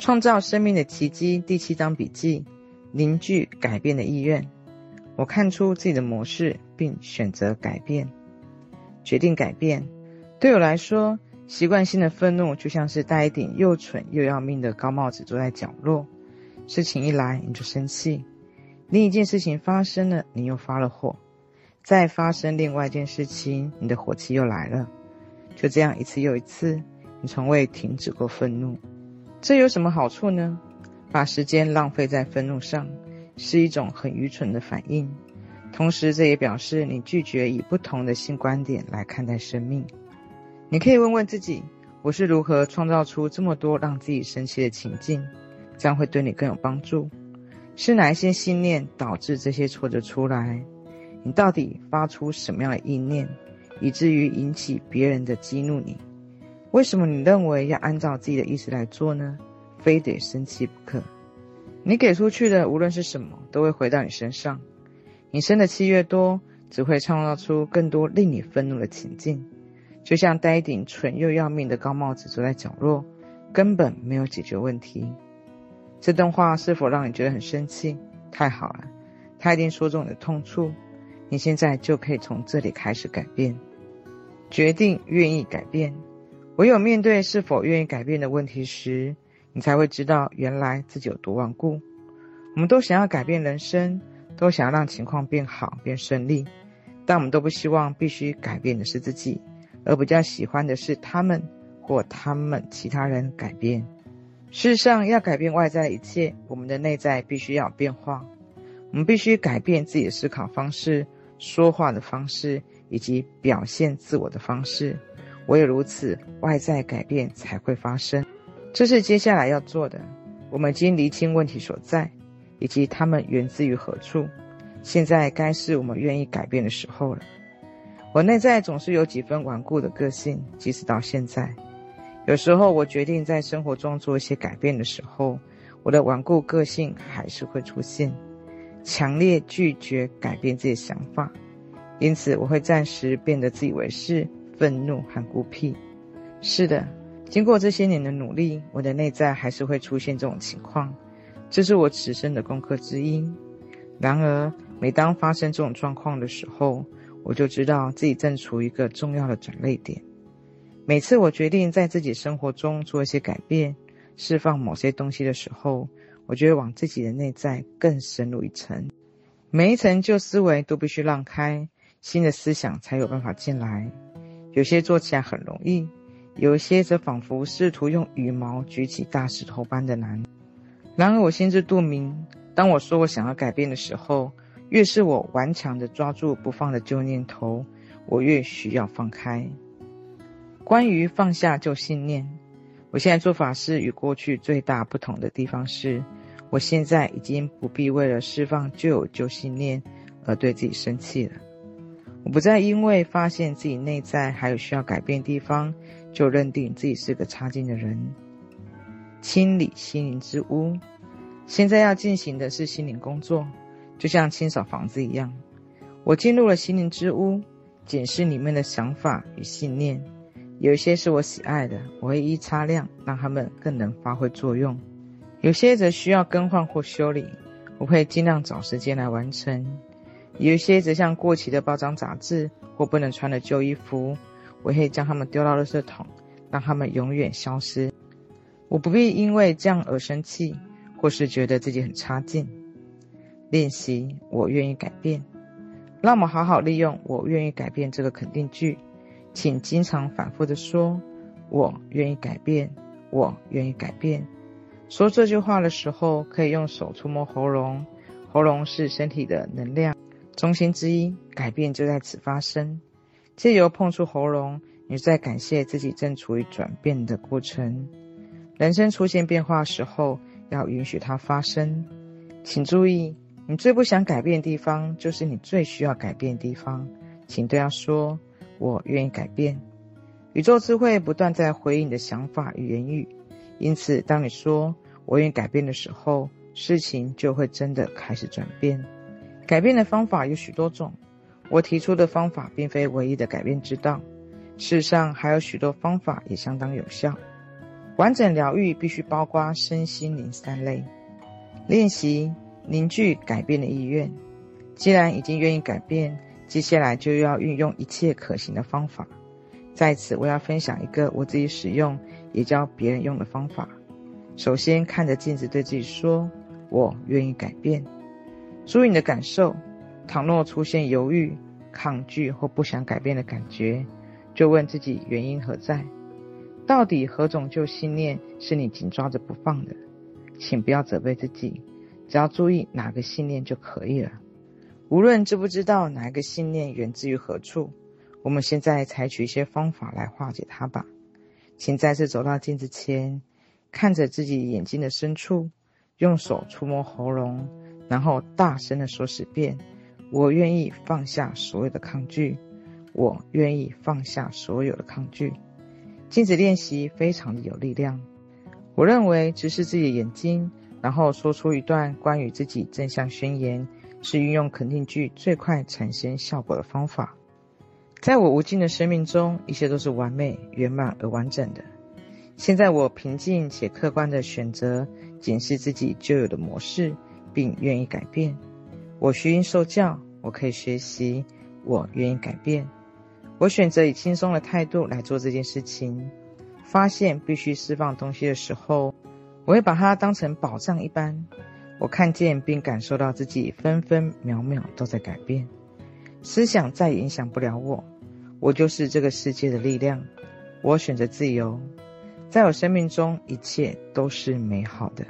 创造生命的奇迹第七章笔记：凝聚改变的意愿。我看出自己的模式，并选择改变，决定改变。对我来说，习惯性的愤怒就像是戴一顶又蠢又要命的高帽子，坐在角落。事情一来你就生气，另一件事情发生了，你又发了火，再发生另外一件事情，你的火气又来了。就这样一次又一次，你从未停止过愤怒。这有什么好处呢？把时间浪费在愤怒上，是一种很愚蠢的反应。同时，这也表示你拒绝以不同的性观点来看待生命。你可以问问自己：我是如何创造出这么多让自己生气的情境？这样会对你更有帮助。是哪一些信念导致这些挫折出来？你到底发出什么样的意念，以至于引起别人的激怒你？为什么你认为要按照自己的意思来做呢？非得生气不可？你给出去的无论是什么，都会回到你身上。你生的气越多，只会创造出更多令你愤怒的情境。就像戴一顶蠢又要命的高帽子坐在角落，根本没有解决问题。这段话是否让你觉得很生气？太好了，他一定说中你的痛处。你现在就可以从这里开始改变，决定愿意改变。唯有面对是否愿意改变的问题时，你才会知道原来自己有多顽固。我们都想要改变人生，都想要让情况变好、变顺利，但我们都不希望必须改变的是自己，而比较喜欢的是他们或他们其他人改变。事实上，要改变外在一切，我们的内在必须要有变化。我们必须改变自己的思考方式、说话的方式以及表现自我的方式。唯有如此，外在改变才会发生。这是接下来要做的。我们已经厘清问题所在，以及它们源自于何处。现在该是我们愿意改变的时候了。我内在总是有几分顽固的个性，即使到现在。有时候我决定在生活中做一些改变的时候，我的顽固个性还是会出现，强烈拒绝改变自己的想法。因此，我会暂时变得自以为是。愤怒和孤僻，是的，经过这些年的努力，我的内在还是会出现这种情况，这是我此生的功课之一。然而，每当发生这种状况的时候，我就知道自己正处于一个重要的转捩点。每次我决定在自己生活中做一些改变，释放某些东西的时候，我就会往自己的内在更深入一层，每一层旧思维都必须让开，新的思想才有办法进来。有些做起来很容易，有些则仿佛试图用羽毛举起大石头般的难。然而我心知肚明，当我说我想要改变的时候，越是我顽强地抓住不放的旧念头，我越需要放开。关于放下旧信念，我现在做法是与过去最大不同的地方是，我现在已经不必为了释放旧有旧信念而对自己生气了。我不再因为发现自己内在还有需要改变的地方，就认定自己是个差劲的人。清理心灵之屋，现在要进行的是心灵工作，就像清扫房子一样。我进入了心灵之屋，检视里面的想法与信念，有一些是我喜爱的，我会一一擦亮，让它们更能发挥作用；有些则需要更换或修理，我会尽量找时间来完成。有一些则像过期的包装杂志或不能穿的旧衣服，我会将它们丢到垃圾桶，让它们永远消失。我不必因为这样而生气，或是觉得自己很差劲。练习，我愿意改变。让我们好好利用“我愿意改变”这个肯定句，请经常反复地说：“我愿意改变，我愿意改变。”说这句话的时候，可以用手触摸喉咙，喉咙是身体的能量中心之一，改变就在此发生。借由碰触喉咙，你在感谢自己正处于转变的过程。人生出现变化时候，要允许它发生。请注意，你最不想改变的地方，就是你最需要改变的地方。请对他说：“我愿意改变。”宇宙智慧不断在回应你的想法与言语，因此，当你说“我愿意改变”的时候，事情就会真的开始转变。改变的方法有许多种，我提出的方法并非唯一的改变之道。事实上，还有许多方法也相当有效。完整疗愈必须包括身心灵三类。练习凝聚改变的意愿。既然已经愿意改变，接下来就要运用一切可行的方法。在此，我要分享一个我自己使用，也教别人用的方法。首先，看着镜子，对自己说：“我愿意改变。”注意你的感受。倘若出现犹豫、抗拒或不想改变的感觉，就问自己原因何在？到底何种旧信念是你紧抓着不放的？请不要责备自己，只要注意哪个信念就可以了。无论知不知道哪一个信念源自于何处，我们现在采取一些方法来化解它吧。请再次走到镜子前，看着自己眼睛的深处，用手触摸喉咙，然后大声地说十遍：“我愿意放下所有的抗拒，我愿意放下所有的抗拒。”镜子练习非常的有力量。我认为直视自己的眼睛，然后说出一段关于自己正向宣言，是运用肯定句最快产生效果的方法。在我无尽的生命中，一切都是完美、圆满而完整的。现在我平静且客观的选择检视自己旧有的模式，并愿意改变。我虚心受教，我可以学习，我愿意改变。我选择以轻松的态度来做这件事情。发现必须释放东西的时候，我会把它当成宝藏一般。我看见并感受到自己分分秒秒都在改变，思想再也影响不了我。我就是这个世界的力量。我选择自由，在我生命中一切都是美好的。